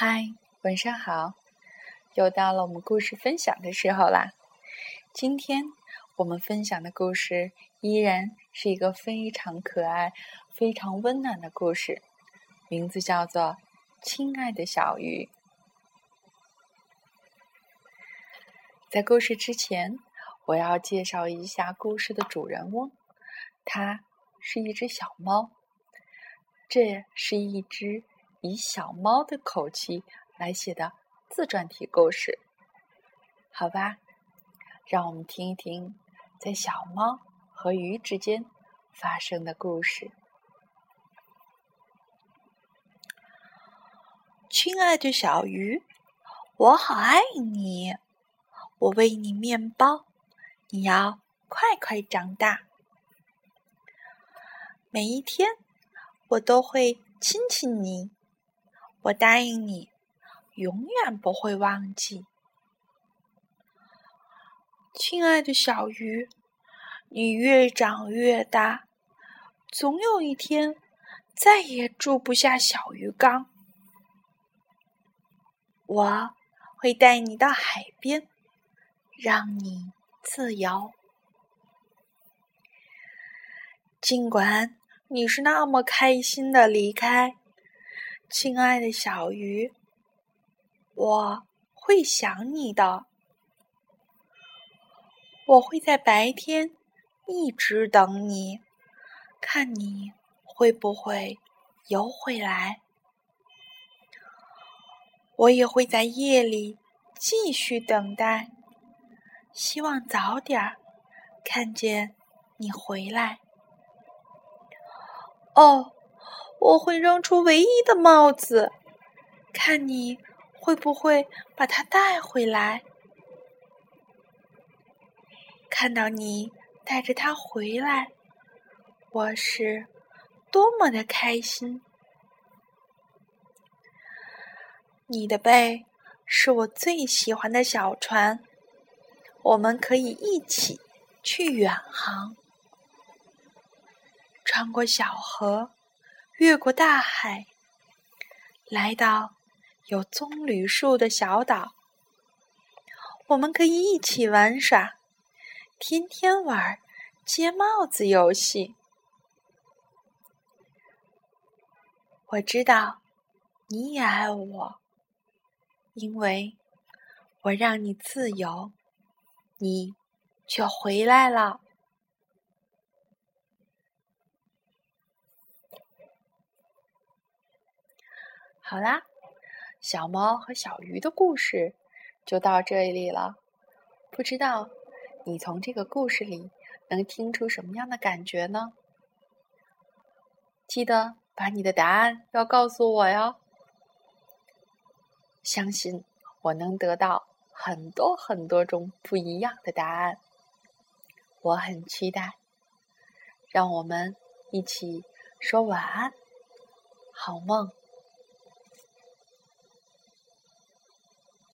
嗨，晚上好！又到了我们故事分享的时候啦。今天我们分享的故事依然是一个非常可爱、非常温暖的故事，名字叫做《亲爱的小鱼》。在故事之前，我要介绍一下故事的主人翁，它是一只小猫。这是一只。以小猫的口气来写的自传体故事，好吧？让我们听一听在小猫和鱼之间发生的故事。亲爱的小鱼，我好爱你，我喂你面包，你要快快长大。每一天，我都会亲亲你。我答应你，永远不会忘记，亲爱的小鱼。你越长越大，总有一天再也住不下小鱼缸。我会带你到海边，让你自由。尽管你是那么开心的离开。亲爱的小鱼，我会想你的。我会在白天一直等你，看你会不会游回来。我也会在夜里继续等待，希望早点看见你回来。哦。我会扔出唯一的帽子，看你会不会把它带回来。看到你带着它回来，我是多么的开心！你的背是我最喜欢的小船，我们可以一起去远航，穿过小河。越过大海，来到有棕榈树的小岛，我们可以一起玩耍，天天玩接帽子游戏。我知道你也爱我，因为我让你自由，你却回来了。好啦，小猫和小鱼的故事就到这里了。不知道你从这个故事里能听出什么样的感觉呢？记得把你的答案要告诉我哟。相信我能得到很多很多种不一样的答案，我很期待。让我们一起说晚安，好梦。